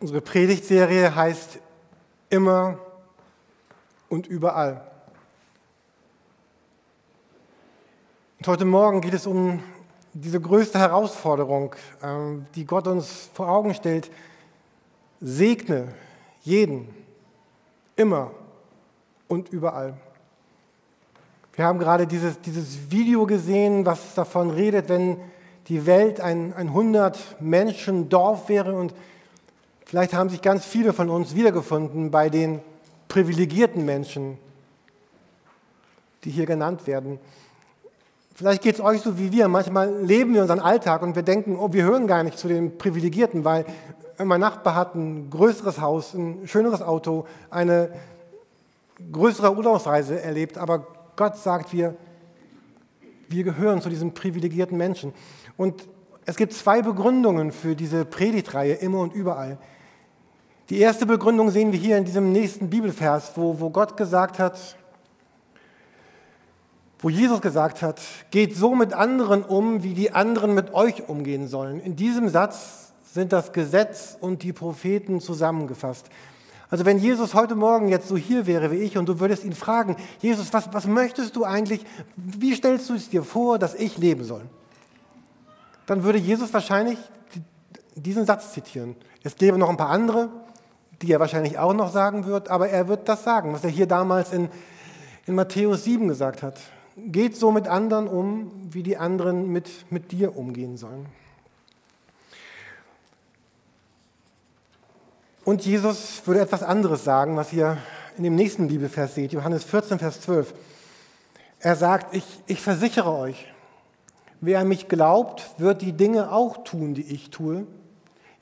Unsere Predigtserie heißt Immer und überall. Und heute Morgen geht es um diese größte Herausforderung, ähm, die Gott uns vor Augen stellt. Segne jeden, immer und überall. Wir haben gerade dieses, dieses Video gesehen, was davon redet, wenn die Welt ein, ein 100-Menschen-Dorf wäre und Vielleicht haben sich ganz viele von uns wiedergefunden bei den privilegierten Menschen, die hier genannt werden. Vielleicht geht es euch so wie wir. Manchmal leben wir unseren Alltag und wir denken, oh, wir hören gar nicht zu den Privilegierten, weil mein Nachbar hat ein größeres Haus, ein schöneres Auto, eine größere Urlaubsreise erlebt. Aber Gott sagt, wir, wir gehören zu diesen privilegierten Menschen. Und es gibt zwei Begründungen für diese Predigtreihe immer und überall. Die erste Begründung sehen wir hier in diesem nächsten Bibelvers, wo, wo Gott gesagt hat, wo Jesus gesagt hat, geht so mit anderen um, wie die anderen mit euch umgehen sollen. In diesem Satz sind das Gesetz und die Propheten zusammengefasst. Also wenn Jesus heute Morgen jetzt so hier wäre wie ich und du würdest ihn fragen, Jesus, was, was möchtest du eigentlich, wie stellst du es dir vor, dass ich leben soll? Dann würde Jesus wahrscheinlich diesen Satz zitieren. Es gäbe noch ein paar andere, die er wahrscheinlich auch noch sagen wird, aber er wird das sagen, was er hier damals in, in Matthäus 7 gesagt hat. Geht so mit anderen um, wie die anderen mit, mit dir umgehen sollen. Und Jesus würde etwas anderes sagen, was ihr in dem nächsten Bibelvers seht, Johannes 14, Vers 12. Er sagt, ich, ich versichere euch, wer mich glaubt, wird die Dinge auch tun, die ich tue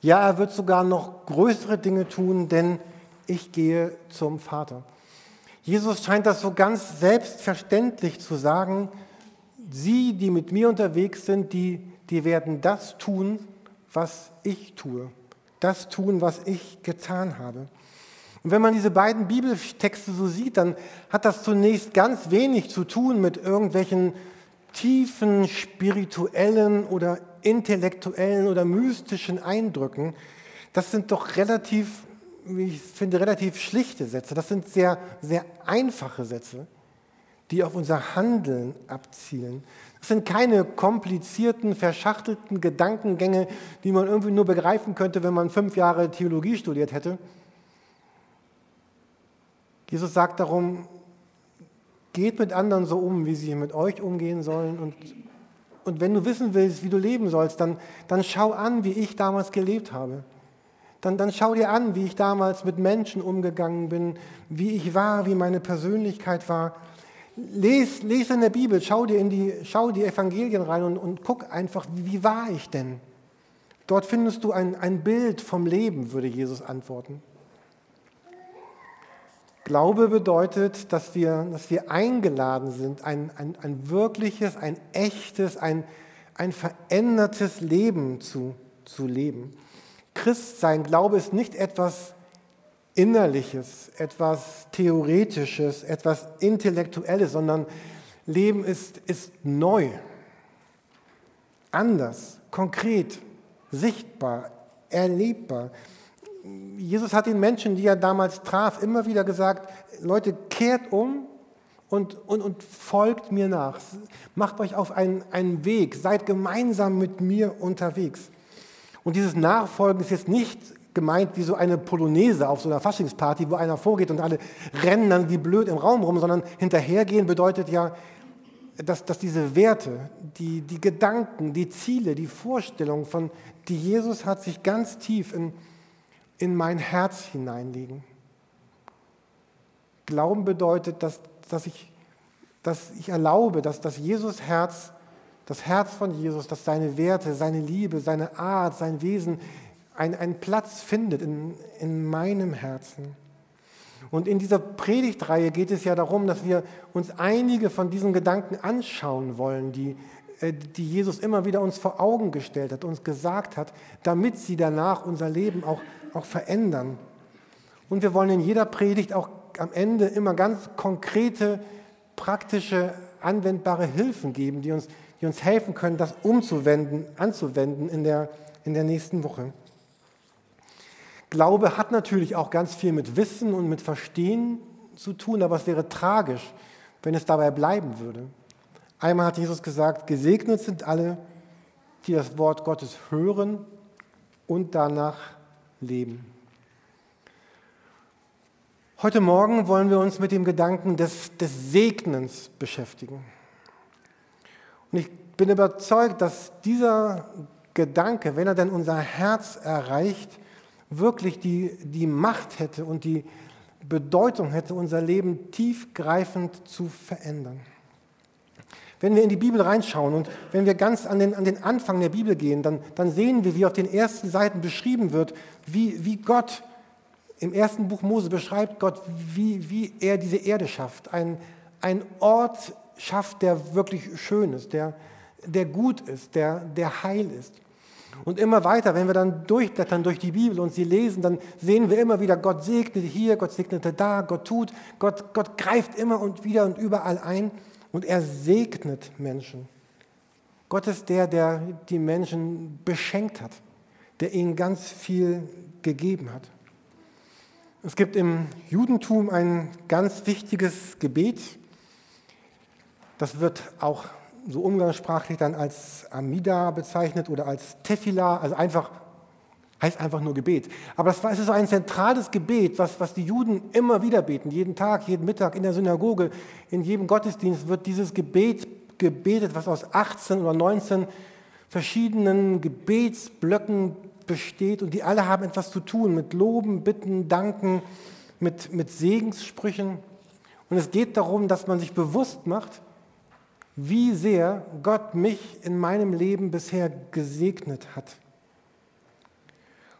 ja, er wird sogar noch größere Dinge tun, denn ich gehe zum Vater. Jesus scheint das so ganz selbstverständlich zu sagen. Sie, die mit mir unterwegs sind, die, die werden das tun, was ich tue. Das tun, was ich getan habe. Und wenn man diese beiden Bibeltexte so sieht, dann hat das zunächst ganz wenig zu tun mit irgendwelchen tiefen spirituellen oder intellektuellen oder mystischen Eindrücken, das sind doch relativ, wie ich finde, relativ schlichte Sätze. Das sind sehr, sehr einfache Sätze, die auf unser Handeln abzielen. Das sind keine komplizierten, verschachtelten Gedankengänge, die man irgendwie nur begreifen könnte, wenn man fünf Jahre Theologie studiert hätte. Jesus sagt darum, geht mit anderen so um, wie sie mit euch umgehen sollen und und wenn du wissen willst, wie du leben sollst, dann, dann schau an, wie ich damals gelebt habe. Dann, dann schau dir an, wie ich damals mit Menschen umgegangen bin, wie ich war, wie meine Persönlichkeit war. Lies, lies in der Bibel, schau dir in die, schau die Evangelien rein und, und guck einfach, wie, war ich denn? Dort findest du ein, ein Bild vom Leben, würde Jesus antworten. Glaube bedeutet, dass wir, dass wir eingeladen sind, ein, ein, ein wirkliches, ein echtes, ein, ein verändertes Leben zu, zu leben. Christsein, Glaube ist nicht etwas Innerliches, etwas Theoretisches, etwas Intellektuelles, sondern Leben ist, ist neu, anders, konkret, sichtbar, erlebbar. Jesus hat den Menschen, die er damals traf, immer wieder gesagt, Leute, kehrt um und, und, und folgt mir nach. Macht euch auf einen, einen Weg, seid gemeinsam mit mir unterwegs. Und dieses Nachfolgen ist jetzt nicht gemeint wie so eine Polonaise auf so einer Faschingsparty, wo einer vorgeht und alle rennen dann wie blöd im Raum rum, sondern hinterhergehen bedeutet ja, dass, dass diese Werte, die, die Gedanken, die Ziele, die Vorstellungen, von, die Jesus hat, sich ganz tief in, in mein Herz hineinlegen. Glauben bedeutet, dass, dass, ich, dass ich erlaube, dass das Jesus Herz, das Herz von Jesus, dass seine Werte, seine Liebe, seine Art, sein Wesen einen, einen Platz findet in, in meinem Herzen. Und in dieser Predigtreihe geht es ja darum, dass wir uns einige von diesen Gedanken anschauen wollen, die, äh, die Jesus immer wieder uns vor Augen gestellt hat, uns gesagt hat, damit sie danach unser Leben auch auch verändern. Und wir wollen in jeder Predigt auch am Ende immer ganz konkrete, praktische, anwendbare Hilfen geben, die uns, die uns helfen können, das umzuwenden, anzuwenden in der, in der nächsten Woche. Glaube hat natürlich auch ganz viel mit Wissen und mit Verstehen zu tun, aber es wäre tragisch, wenn es dabei bleiben würde. Einmal hat Jesus gesagt, gesegnet sind alle, die das Wort Gottes hören und danach leben. Heute Morgen wollen wir uns mit dem Gedanken des, des Segnens beschäftigen. Und ich bin überzeugt, dass dieser Gedanke, wenn er denn unser Herz erreicht, wirklich die, die Macht hätte und die Bedeutung hätte, unser Leben tiefgreifend zu verändern. Wenn wir in die Bibel reinschauen und wenn wir ganz an den, an den Anfang der Bibel gehen, dann, dann sehen wir, wie auf den ersten Seiten beschrieben wird, wie, wie Gott im ersten Buch Mose beschreibt Gott, wie, wie er diese Erde schafft. Ein, ein Ort schafft, der wirklich schön ist, der, der gut ist, der, der heil ist. Und immer weiter, wenn wir dann durchblättern durch die Bibel und sie lesen, dann sehen wir immer wieder, Gott segnete hier, Gott segnete da, Gott tut, Gott, Gott greift immer und wieder und überall ein und er segnet Menschen. Gott ist der, der die Menschen beschenkt hat, der ihnen ganz viel gegeben hat. Es gibt im Judentum ein ganz wichtiges Gebet. Das wird auch so umgangssprachlich dann als Amida bezeichnet oder als Tefila, also einfach, heißt einfach nur Gebet. Aber das ist so ein zentrales Gebet, was, was die Juden immer wieder beten, jeden Tag, jeden Mittag in der Synagoge, in jedem Gottesdienst wird dieses Gebet gebetet, was aus 18 oder 19 verschiedenen Gebetsblöcken besteht und die alle haben etwas zu tun mit Loben, Bitten, Danken, mit, mit Segenssprüchen. Und es geht darum, dass man sich bewusst macht, wie sehr Gott mich in meinem Leben bisher gesegnet hat.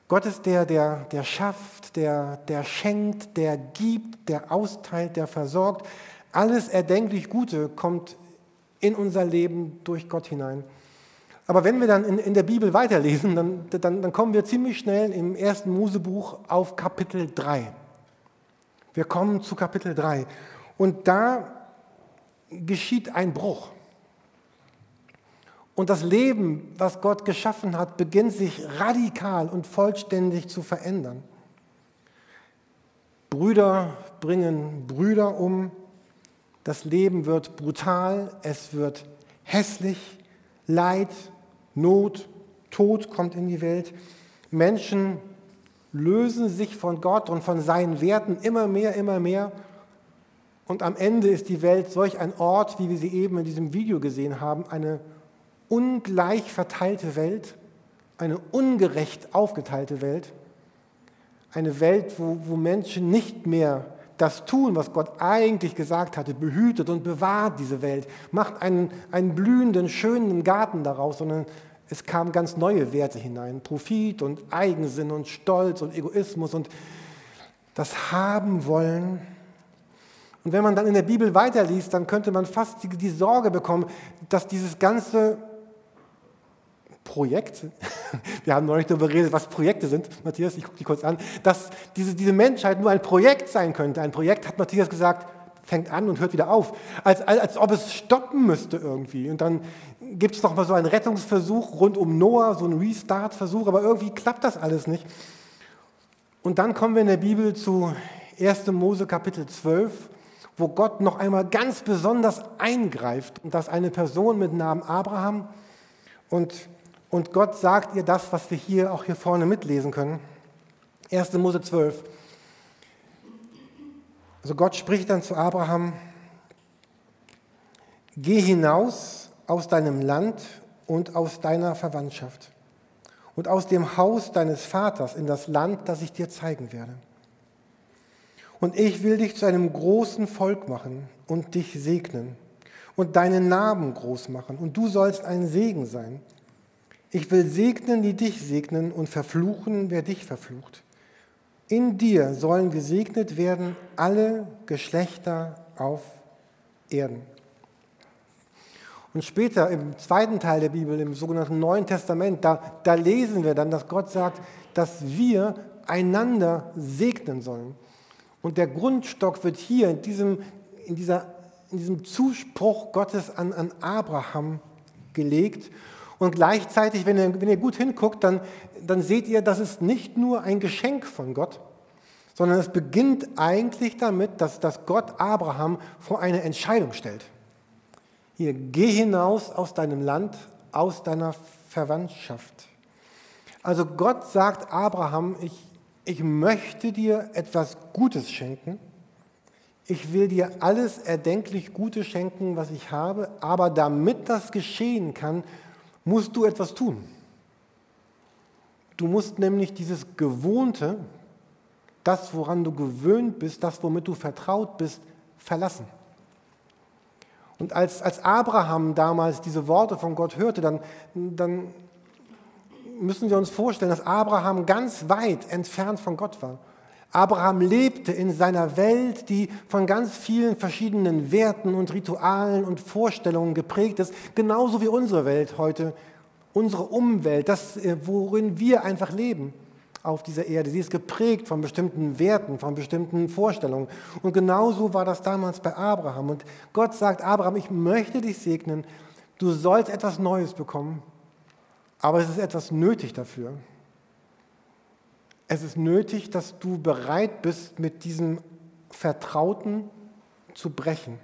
Gott ist der, der, der schafft, der, der schenkt, der gibt, der austeilt, der versorgt. Alles erdenklich Gute kommt in unser Leben durch Gott hinein. Aber wenn wir dann in, in der Bibel weiterlesen, dann, dann, dann kommen wir ziemlich schnell im ersten Mosebuch auf Kapitel 3. Wir kommen zu Kapitel 3. Und da geschieht ein Bruch. Und das Leben, was Gott geschaffen hat, beginnt sich radikal und vollständig zu verändern. Brüder bringen Brüder um. Das Leben wird brutal, es wird hässlich, Leid, Not, Tod kommt in die Welt. Menschen lösen sich von Gott und von seinen Werten immer mehr, immer mehr und am Ende ist die Welt solch ein Ort, wie wir sie eben in diesem Video gesehen haben, eine ungleich verteilte Welt, eine ungerecht aufgeteilte Welt, eine Welt, wo, wo Menschen nicht mehr das tun, was Gott eigentlich gesagt hatte, behütet und bewahrt diese Welt, macht einen, einen blühenden, schönen Garten daraus, sondern es kamen ganz neue Werte hinein, Profit und Eigensinn und Stolz und Egoismus und das Haben wollen. Und wenn man dann in der Bibel weiterliest, dann könnte man fast die, die Sorge bekommen, dass dieses ganze Projekt, wir haben neulich darüber geredet, was Projekte sind, Matthias, ich gucke die kurz an, dass diese, diese Menschheit nur ein Projekt sein könnte. Ein Projekt, hat Matthias gesagt, fängt an und hört wieder auf, als, als, als ob es stoppen müsste irgendwie. Und dann gibt es noch mal so einen Rettungsversuch rund um Noah, so einen Restart-Versuch, aber irgendwie klappt das alles nicht. Und dann kommen wir in der Bibel zu 1. Mose Kapitel 12 wo Gott noch einmal ganz besonders eingreift und das eine Person mit Namen Abraham und, und Gott sagt ihr das, was wir hier auch hier vorne mitlesen können. 1. Mose 12. Also Gott spricht dann zu Abraham, geh hinaus aus deinem Land und aus deiner Verwandtschaft und aus dem Haus deines Vaters in das Land, das ich dir zeigen werde. Und ich will dich zu einem großen Volk machen und dich segnen und deinen Namen groß machen. Und du sollst ein Segen sein. Ich will segnen, die dich segnen und verfluchen, wer dich verflucht. In dir sollen gesegnet werden alle Geschlechter auf Erden. Und später im zweiten Teil der Bibel, im sogenannten Neuen Testament, da, da lesen wir dann, dass Gott sagt, dass wir einander segnen sollen. Und der Grundstock wird hier in diesem, in dieser, in diesem Zuspruch Gottes an, an Abraham gelegt. Und gleichzeitig, wenn ihr, wenn ihr gut hinguckt, dann, dann seht ihr, das ist nicht nur ein Geschenk von Gott, sondern es beginnt eigentlich damit, dass, dass Gott Abraham vor eine Entscheidung stellt. Hier, geh hinaus aus deinem Land, aus deiner Verwandtschaft. Also Gott sagt Abraham, ich, ich möchte dir etwas Gutes schenken. Ich will dir alles erdenklich Gute schenken, was ich habe, aber damit das geschehen kann, musst du etwas tun. Du musst nämlich dieses Gewohnte, das, woran du gewöhnt bist, das, womit du vertraut bist, verlassen. Und als, als Abraham damals diese Worte von Gott hörte, dann, dann müssen wir uns vorstellen, dass Abraham ganz weit entfernt von Gott war. Abraham lebte in seiner Welt, die von ganz vielen verschiedenen Werten und Ritualen und Vorstellungen geprägt ist, genauso wie unsere Welt heute, unsere Umwelt, das, äh, worin wir einfach leben auf dieser Erde. Sie ist geprägt von bestimmten Werten, von bestimmten Vorstellungen. Und genauso war das damals bei Abraham. Und Gott sagt, Abraham, ich möchte dich segnen, du sollst etwas Neues bekommen, aber es ist etwas nötig dafür. Es ist nötig, dass du bereit bist, mit diesem Vertrauten zu brechen.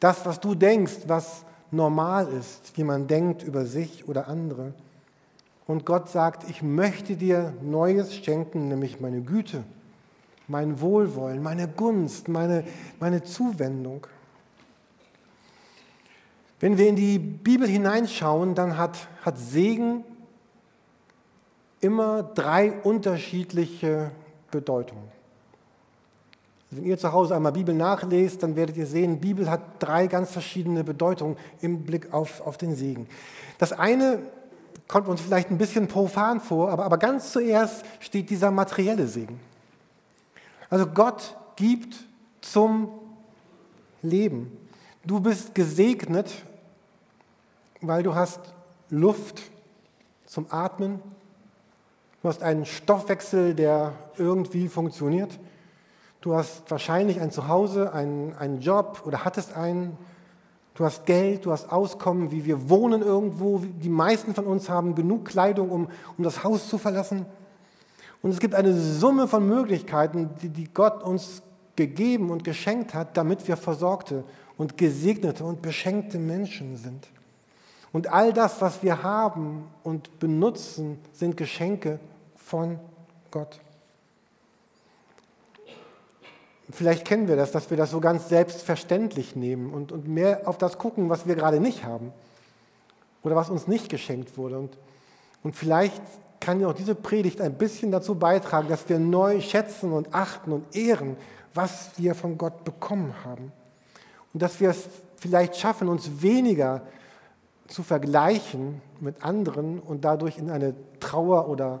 Das, was du denkst, was normal ist, wie man denkt über sich oder andere. Und Gott sagt, ich möchte dir Neues schenken, nämlich meine Güte, mein Wohlwollen, meine Gunst, meine, meine Zuwendung. Wenn wir in die Bibel hineinschauen, dann hat, hat Segen immer drei unterschiedliche Bedeutungen. Wenn ihr zu Hause einmal Bibel nachlest, dann werdet ihr sehen, Bibel hat drei ganz verschiedene Bedeutungen im Blick auf, auf den Segen. Das eine kommt uns vielleicht ein bisschen profan vor, aber, aber ganz zuerst steht dieser materielle Segen. Also Gott gibt zum Leben. Du bist gesegnet weil du hast Luft zum Atmen, du hast einen Stoffwechsel, der irgendwie funktioniert, du hast wahrscheinlich ein Zuhause, einen, einen Job oder hattest einen, du hast Geld, du hast Auskommen, wie wir wohnen irgendwo, die meisten von uns haben genug Kleidung, um, um das Haus zu verlassen. Und es gibt eine Summe von Möglichkeiten, die, die Gott uns gegeben und geschenkt hat, damit wir versorgte und gesegnete und beschenkte Menschen sind. Und all das, was wir haben und benutzen, sind Geschenke von Gott. Vielleicht kennen wir das, dass wir das so ganz selbstverständlich nehmen und, und mehr auf das gucken, was wir gerade nicht haben oder was uns nicht geschenkt wurde. Und, und vielleicht kann ja auch diese Predigt ein bisschen dazu beitragen, dass wir neu schätzen und achten und ehren, was wir von Gott bekommen haben. Und dass wir es vielleicht schaffen, uns weniger zu vergleichen mit anderen und dadurch in eine Trauer oder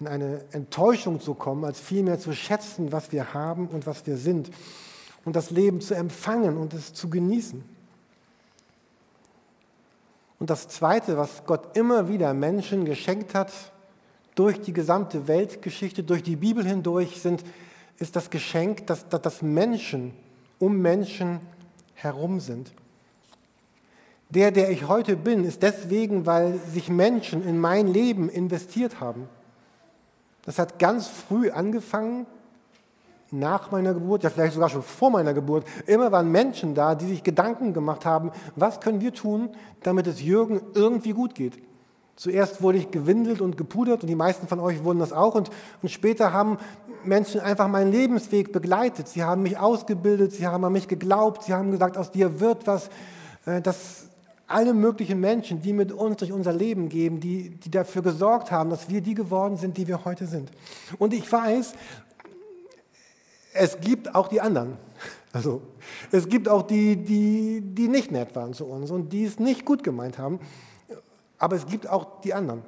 in eine Enttäuschung zu kommen, als vielmehr zu schätzen, was wir haben und was wir sind und das Leben zu empfangen und es zu genießen. Und das Zweite, was Gott immer wieder Menschen geschenkt hat, durch die gesamte Weltgeschichte, durch die Bibel hindurch, sind, ist das Geschenk, dass, dass Menschen um Menschen herum sind. Der, der ich heute bin, ist deswegen, weil sich Menschen in mein Leben investiert haben. Das hat ganz früh angefangen, nach meiner Geburt, ja vielleicht sogar schon vor meiner Geburt. Immer waren Menschen da, die sich Gedanken gemacht haben, was können wir tun, damit es Jürgen irgendwie gut geht. Zuerst wurde ich gewindelt und gepudert und die meisten von euch wurden das auch. Und, und später haben Menschen einfach meinen Lebensweg begleitet. Sie haben mich ausgebildet, sie haben an mich geglaubt, sie haben gesagt, aus dir wird was. Äh, das, alle möglichen Menschen, die mit uns durch unser Leben gehen, die, die dafür gesorgt haben, dass wir die geworden sind, die wir heute sind. Und ich weiß, es gibt auch die anderen. Also es gibt auch die, die, die nicht nett waren zu uns und die es nicht gut gemeint haben. Aber es gibt auch die anderen,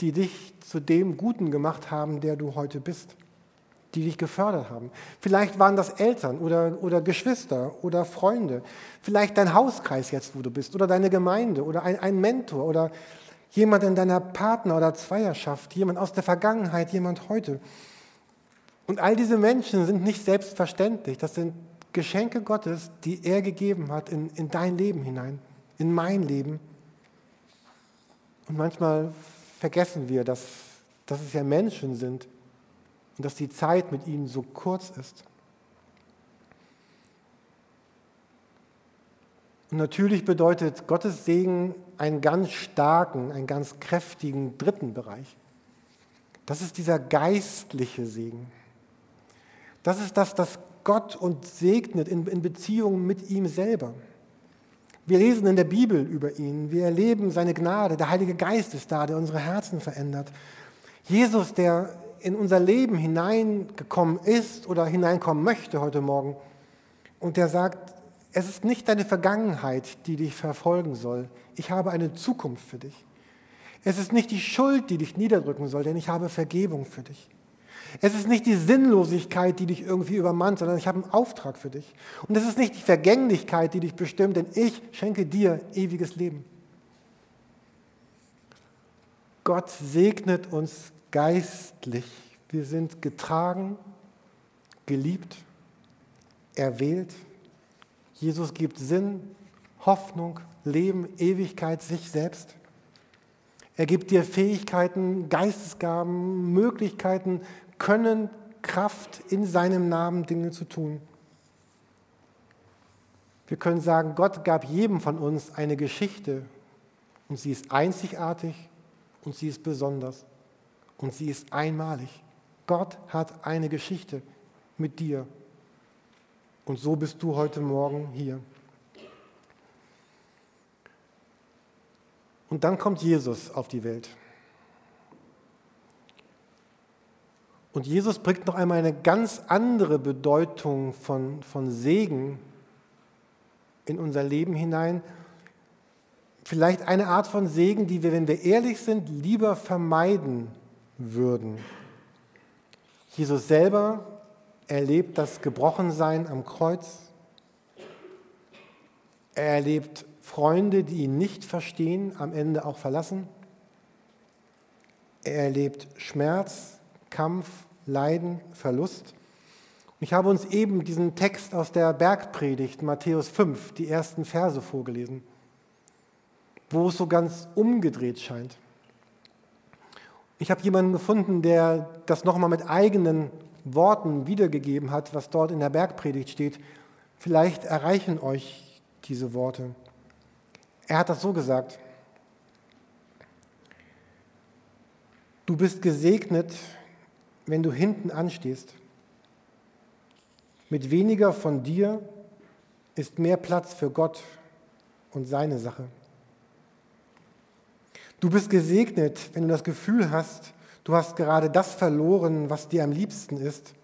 die dich zu dem Guten gemacht haben, der du heute bist die dich gefördert haben. Vielleicht waren das Eltern oder, oder Geschwister oder Freunde. Vielleicht dein Hauskreis jetzt, wo du bist, oder deine Gemeinde oder ein, ein Mentor oder jemand in deiner Partner- oder Zweierschaft, jemand aus der Vergangenheit, jemand heute. Und all diese Menschen sind nicht selbstverständlich. Das sind Geschenke Gottes, die er gegeben hat in, in dein Leben hinein, in mein Leben. Und manchmal vergessen wir, dass, dass es ja Menschen sind und dass die Zeit mit ihnen so kurz ist. Und natürlich bedeutet Gottes Segen einen ganz starken, einen ganz kräftigen dritten Bereich. Das ist dieser geistliche Segen. Das ist das, das Gott uns segnet in, in Beziehung mit ihm selber. Wir lesen in der Bibel über ihn, wir erleben seine Gnade, der Heilige Geist ist da, der unsere Herzen verändert. Jesus, der in unser Leben hineingekommen ist oder hineinkommen möchte heute Morgen und der sagt, es ist nicht deine Vergangenheit, die dich verfolgen soll. Ich habe eine Zukunft für dich. Es ist nicht die Schuld, die dich niederdrücken soll, denn ich habe Vergebung für dich. Es ist nicht die Sinnlosigkeit, die dich irgendwie übermannt, sondern ich habe einen Auftrag für dich. Und es ist nicht die Vergänglichkeit, die dich bestimmt, denn ich schenke dir ewiges Leben. Gott segnet uns geistlich. Wir sind getragen, geliebt, erwählt Jesus gibt Sinn, Hoffnung, Leben, Ewigkeit, sich selbst. Er gibt dir Fähigkeiten, Geistesgaben, Möglichkeiten, Können, Kraft in seinem Namen Dinge zu tun. Wir können sagen, Gott gab jedem von uns eine Geschichte und sie ist einzigartig und sie ist besonders und sie ist einmalig. Gott hat eine Geschichte mit dir und so bist du heute Morgen hier. Und dann kommt Jesus auf die Welt. Und Jesus bringt noch einmal eine ganz andere Bedeutung von, von Segen in unser Leben hinein. Vielleicht eine Art von Segen, die wir, wenn wir ehrlich sind, lieber vermeiden würden. Jesus selber er erlebt das Gebrochensein am Kreuz. Er erlebt Freunde, die ihn nicht verstehen, am Ende auch verlassen. Er erlebt Schmerz, Kampf, Leiden, Verlust. Ich habe uns eben diesen Text aus der Bergpredigt, Matthäus 5, die ersten Verse vorgelesen, wo es so ganz umgedreht scheint. Ich habe jemanden gefunden, der das nochmal mit eigenen Worten wiedergegeben hat, was dort in der Bergpredigt steht. Vielleicht erreichen euch diese Worte. Er hat das so gesagt. Du bist gesegnet, wenn du hinten anstehst. Mit weniger von dir ist mehr Platz für Gott und seine Sache. Du bist gesegnet, wenn du das Gefühl hast, Du hast gerade das verloren, was dir am liebsten ist.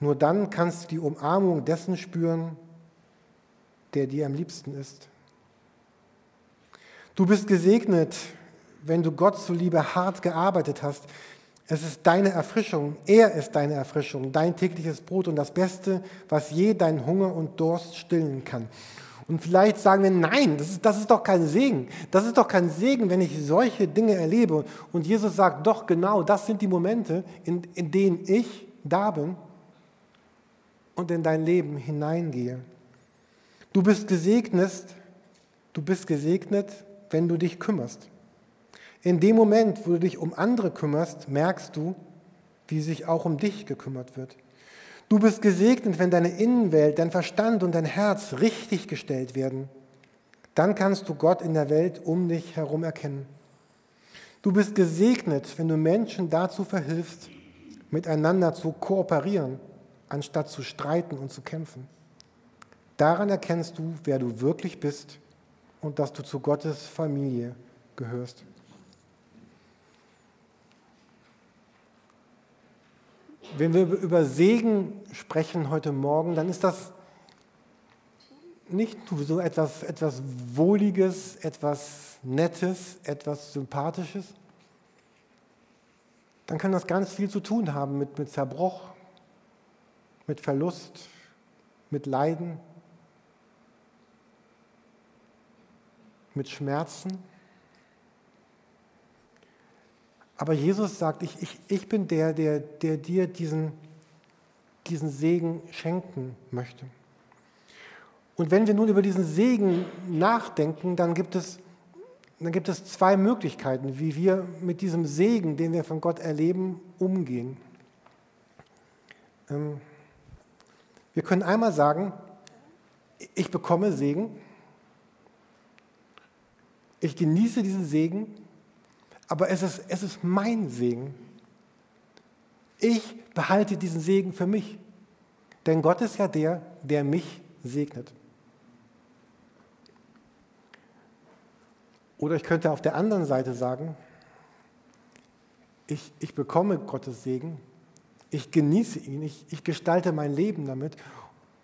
Nur dann kannst du die Umarmung dessen spüren, der dir am liebsten ist. Du bist gesegnet, wenn du Gott zuliebe hart gearbeitet hast. Es ist deine Erfrischung, er ist deine Erfrischung, dein tägliches Brot und das Beste, was je deinen Hunger und Durst stillen kann. Und vielleicht sagen wir, nein, das ist, das ist doch kein Segen. Das ist doch kein Segen, wenn ich solche Dinge erlebe. Und Jesus sagt, doch genau, das sind die Momente, in, in denen ich da bin und in dein Leben hineingehe. Du bist gesegnet, du bist gesegnet, wenn du dich kümmerst. In dem Moment, wo du dich um andere kümmerst, merkst du, wie sich auch um dich gekümmert wird. Du bist gesegnet, wenn deine Innenwelt, dein Verstand und dein Herz richtig gestellt werden. Dann kannst du Gott in der Welt um dich herum erkennen. Du bist gesegnet, wenn du Menschen dazu verhilfst, miteinander zu kooperieren, anstatt zu streiten und zu kämpfen. Daran erkennst du, wer du wirklich bist und dass du zu Gottes Familie gehörst. Wenn wir über Segen sprechen heute Morgen, dann ist das nicht so etwas, etwas Wohliges, etwas Nettes, etwas Sympathisches. Dann kann das ganz viel zu tun haben mit, mit Zerbruch, mit Verlust, mit Leiden, mit Schmerzen. Aber Jesus sagt, ich, ich, ich bin der, der, der dir diesen, diesen Segen schenken möchte. Und wenn wir nun über diesen Segen nachdenken, dann gibt es dann gibt es zwei Möglichkeiten, wie wir mit diesem Segen, den wir von Gott erleben, umgehen. Ähm, wir können einmal sagen, ich bekomme Segen, ich genieße diesen Segen, aber es ist, es ist mein Segen. Ich behalte diesen Segen für mich, denn Gott ist ja der, der mich segnet. Oder ich könnte auf der anderen Seite sagen, ich, ich bekomme Gottes Segen, ich genieße ihn, ich, ich gestalte mein Leben damit.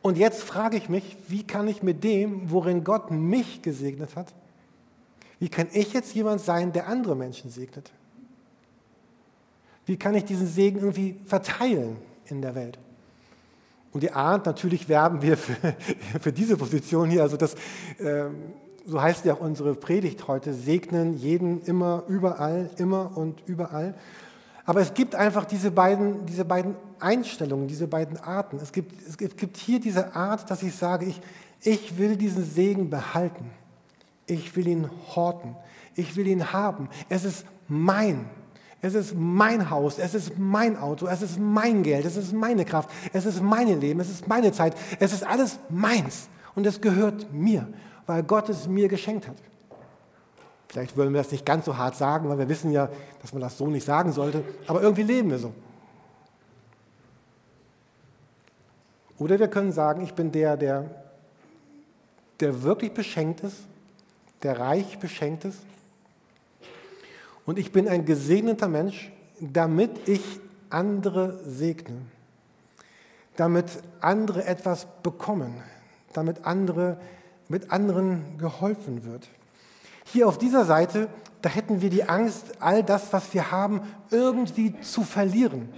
Und jetzt frage ich mich, wie kann ich mit dem, worin Gott mich gesegnet hat, wie kann ich jetzt jemand sein, der andere Menschen segnet? Wie kann ich diesen Segen irgendwie verteilen in der Welt? Und ihr ahnt, natürlich werben wir für, für diese Position hier. Also das, äh, so heißt ja auch unsere Predigt heute, segnen jeden immer, überall, immer und überall. Aber es gibt einfach diese beiden, diese beiden Einstellungen, diese beiden Arten. Es gibt, es gibt hier diese Art, dass ich sage, ich, ich will diesen Segen behalten. Ich will ihn horten. Ich will ihn haben. Es ist mein. Es ist mein Haus, es ist mein Auto, es ist mein Geld, es ist meine Kraft, es ist mein Leben, es ist meine Zeit, es ist alles meins und es gehört mir, weil Gott es mir geschenkt hat. Vielleicht wollen wir das nicht ganz so hart sagen, weil wir wissen ja, dass man das so nicht sagen sollte, aber irgendwie leben wir so. Oder wir können sagen, ich bin der, der, der wirklich beschenkt ist, der reich beschenkt ist. Und ich bin ein gesegneter Mensch, damit ich andere segne, damit andere etwas bekommen, damit andere, mit anderen geholfen wird. Hier auf dieser Seite, da hätten wir die Angst, all das, was wir haben, irgendwie zu verlieren.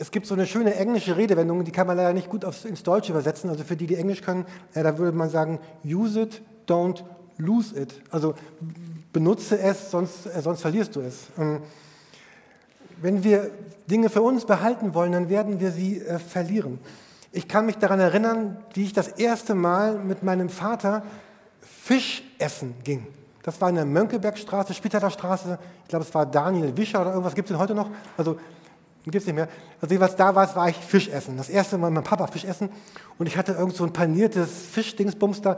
Es gibt so eine schöne englische Redewendung, die kann man leider nicht gut ins Deutsche übersetzen. Also für die, die Englisch können, äh, da würde man sagen, use it, don't lose it. Also benutze es, sonst, äh, sonst verlierst du es. Ähm, wenn wir Dinge für uns behalten wollen, dann werden wir sie äh, verlieren. Ich kann mich daran erinnern, wie ich das erste Mal mit meinem Vater Fisch essen ging. Das war in der Mönckebergstraße, Spitaler Straße. Ich glaube, es war Daniel Wischer oder irgendwas. Gibt es den heute noch? Also, gibt es nicht mehr. Also, jeweils da war es, war ich Fisch essen. Das erste Mal mit meinem Papa Fisch essen. Und ich hatte irgend so ein paniertes Fischdingsbums da.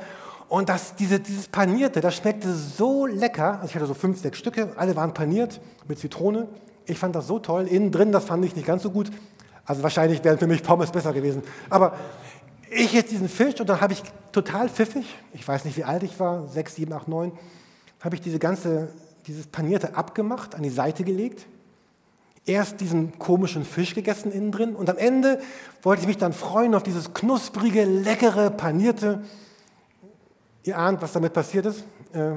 Und das, diese, dieses Panierte, das schmeckte so lecker. Also, ich hatte so fünf, sechs Stücke. Alle waren paniert mit Zitrone. Ich fand das so toll. Innen drin, das fand ich nicht ganz so gut. Also, wahrscheinlich wären für mich Pommes besser gewesen. Aber ich jetzt diesen Fisch und dann habe ich total pfiffig, ich weiß nicht, wie alt ich war, sechs, sieben, acht, neun, habe ich diese ganze, dieses Panierte abgemacht, an die Seite gelegt. Erst diesen komischen Fisch gegessen innen drin und am Ende wollte ich mich dann freuen auf dieses knusprige, leckere, panierte. Ihr ahnt, was damit passiert ist. Äh,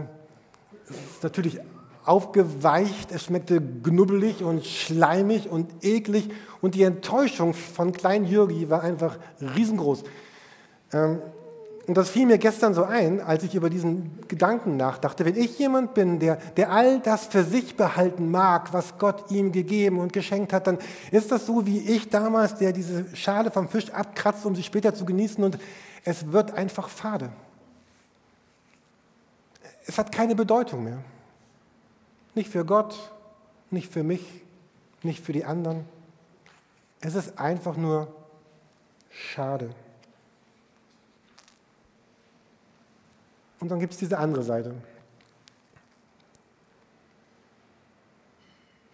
es ist natürlich aufgeweicht, es schmeckte knubbelig und schleimig und eklig und die Enttäuschung von kleinen Jürgi war einfach riesengroß. Ähm, und das fiel mir gestern so ein, als ich über diesen Gedanken nachdachte. Wenn ich jemand bin, der, der all das für sich behalten mag, was Gott ihm gegeben und geschenkt hat, dann ist das so wie ich damals, der diese Schale vom Fisch abkratzt, um sie später zu genießen und es wird einfach fade. Es hat keine Bedeutung mehr. Nicht für Gott, nicht für mich, nicht für die anderen. Es ist einfach nur schade. Und dann gibt es diese andere Seite,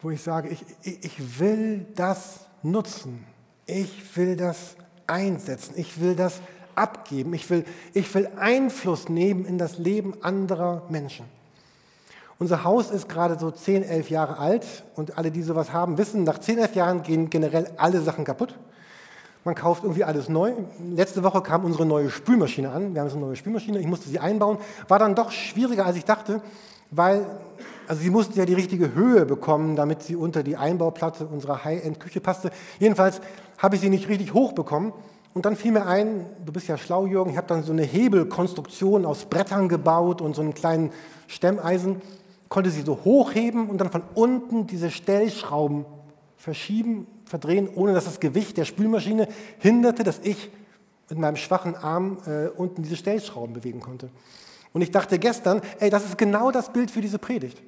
wo ich sage, ich, ich will das nutzen, ich will das einsetzen, ich will das abgeben, ich will, ich will Einfluss nehmen in das Leben anderer Menschen. Unser Haus ist gerade so 10, 11 Jahre alt und alle, die sowas haben, wissen, nach 10, 11 Jahren gehen generell alle Sachen kaputt. Man kauft irgendwie alles neu. Letzte Woche kam unsere neue Spülmaschine an. Wir haben jetzt eine neue Spülmaschine. Ich musste sie einbauen. War dann doch schwieriger, als ich dachte, weil also sie musste ja die richtige Höhe bekommen, damit sie unter die Einbauplatte unserer High-End-Küche passte. Jedenfalls habe ich sie nicht richtig hoch bekommen. Und dann fiel mir ein, du bist ja schlau, Jürgen, ich habe dann so eine Hebelkonstruktion aus Brettern gebaut und so einen kleinen Stemmeisen, konnte sie so hochheben und dann von unten diese Stellschrauben verschieben verdrehen, ohne dass das Gewicht der Spülmaschine hinderte, dass ich mit meinem schwachen Arm äh, unten diese Stellschrauben bewegen konnte. Und ich dachte gestern, ey, das ist genau das Bild für diese Predigt.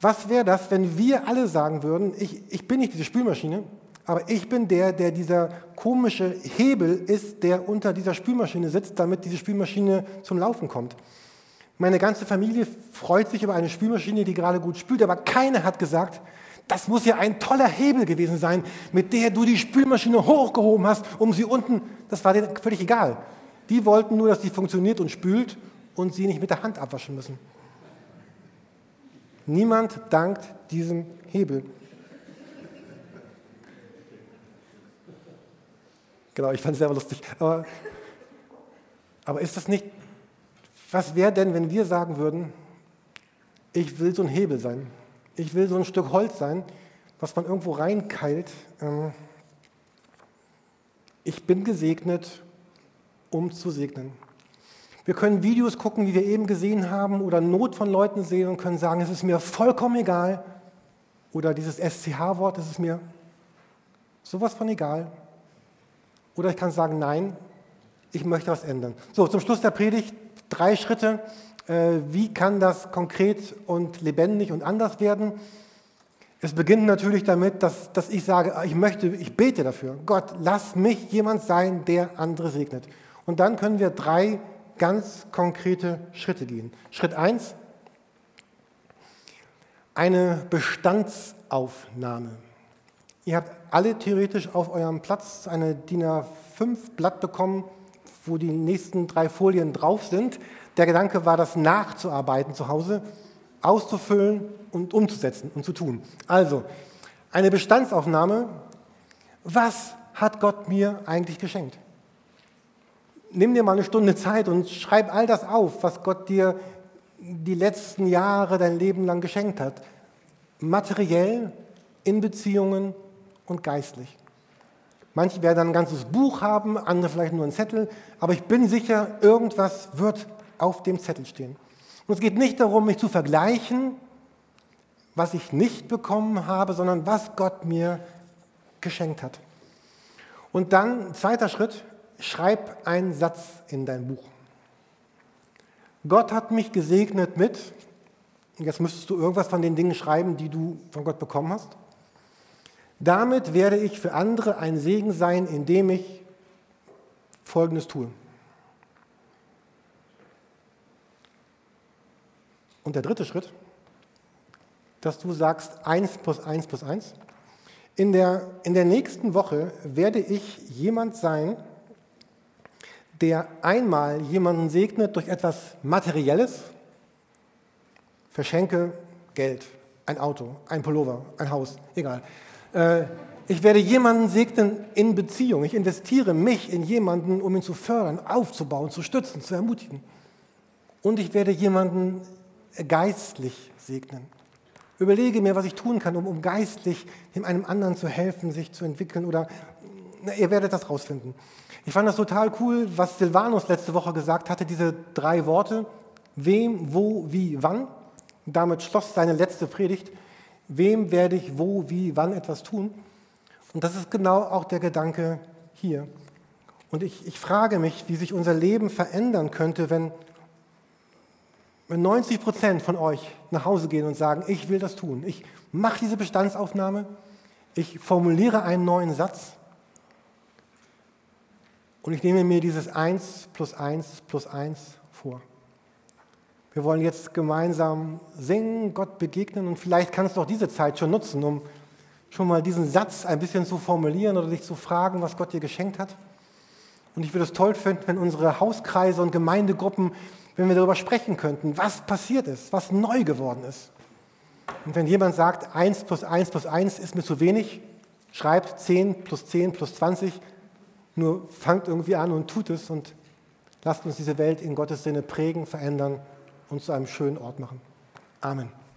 Was wäre das, wenn wir alle sagen würden, ich, ich bin nicht diese Spülmaschine, aber ich bin der, der dieser komische Hebel ist, der unter dieser Spülmaschine sitzt, damit diese Spülmaschine zum Laufen kommt. Meine ganze Familie freut sich über eine Spülmaschine, die gerade gut spült, aber keiner hat gesagt, das muss ja ein toller Hebel gewesen sein, mit der du die Spülmaschine hochgehoben hast, um sie unten, das war denen völlig egal. Die wollten nur, dass die funktioniert und spült und sie nicht mit der Hand abwaschen müssen. Niemand dankt diesem Hebel. Genau, ich fand es selber lustig. Aber, aber ist das nicht, was wäre denn, wenn wir sagen würden, ich will so ein Hebel sein? Ich will so ein Stück Holz sein, was man irgendwo reinkeilt. Ähm, ich bin gesegnet, um zu segnen. Wir können Videos gucken, wie wir eben gesehen haben, oder Not von Leuten sehen und können sagen, es ist mir vollkommen egal. Oder dieses SCH-Wort, es ist mir sowas von egal. Oder ich kann sagen, nein, ich möchte was ändern. So, zum Schluss der Predigt drei Schritte, äh, wie kann das konkret und lebendig und anders werden? Es beginnt natürlich damit, dass, dass ich sage, ich möchte, ich bete dafür. Gott, lass mich jemand sein, der andere segnet. Und dann können wir drei ganz konkrete Schritte gehen. Schritt eins: eine Bestandsaufnahme. Ihr habt alle theoretisch auf eurem Platz eine DIN A5-Blatt bekommen, wo die nächsten drei Folien drauf sind. Der Gedanke war, das nachzuarbeiten zu Hause, auszufüllen und umzusetzen und zu tun. Also, eine Bestandsaufnahme. Was hat Gott mir eigentlich geschenkt? Nimm dir mal eine Stunde Zeit und schreib all das auf, was Gott dir die letzten Jahre, dein Leben lang geschenkt hat. Materiell, in Beziehungen und geistlich. Manche werden ein ganzes Buch haben, andere vielleicht nur einen Zettel, aber ich bin sicher, irgendwas wird auf dem Zettel stehen. Und es geht nicht darum, mich zu vergleichen, was ich nicht bekommen habe, sondern was Gott mir geschenkt hat. Und dann, zweiter Schritt, schreib einen Satz in dein Buch. Gott hat mich gesegnet mit, jetzt müsstest du irgendwas von den Dingen schreiben, die du von Gott bekommen hast. Damit werde ich für andere ein Segen sein, indem ich Folgendes tue. Und der dritte Schritt, dass du sagst 1 plus 1 plus 1. In der, in der nächsten Woche werde ich jemand sein, der einmal jemanden segnet durch etwas Materielles, verschenke Geld, ein Auto, ein Pullover, ein Haus, egal. Äh, ich werde jemanden segnen in Beziehung. Ich investiere mich in jemanden, um ihn zu fördern, aufzubauen, zu stützen, zu ermutigen. Und ich werde jemanden geistlich segnen. Überlege mir, was ich tun kann, um, um geistlich dem einem anderen zu helfen, sich zu entwickeln oder na, ihr werdet das rausfinden. Ich fand das total cool, was Silvanus letzte Woche gesagt hatte, diese drei Worte, wem, wo, wie, wann. damit schloss seine letzte Predigt, wem werde ich wo, wie, wann etwas tun. Und das ist genau auch der Gedanke hier. Und ich, ich frage mich, wie sich unser Leben verändern könnte, wenn wenn 90 Prozent von euch nach Hause gehen und sagen, ich will das tun, ich mache diese Bestandsaufnahme, ich formuliere einen neuen Satz und ich nehme mir dieses 1 plus 1 plus 1 vor. Wir wollen jetzt gemeinsam singen, Gott begegnen und vielleicht kannst du auch diese Zeit schon nutzen, um schon mal diesen Satz ein bisschen zu formulieren oder dich zu fragen, was Gott dir geschenkt hat. Und ich würde es toll finden, wenn unsere Hauskreise und Gemeindegruppen wenn wir darüber sprechen könnten, was passiert ist, was neu geworden ist. Und wenn jemand sagt, 1 plus 1 plus 1 ist mir zu wenig, schreibt 10 plus 10 plus 20, nur fangt irgendwie an und tut es und lasst uns diese Welt in Gottes Sinne prägen, verändern und zu einem schönen Ort machen. Amen.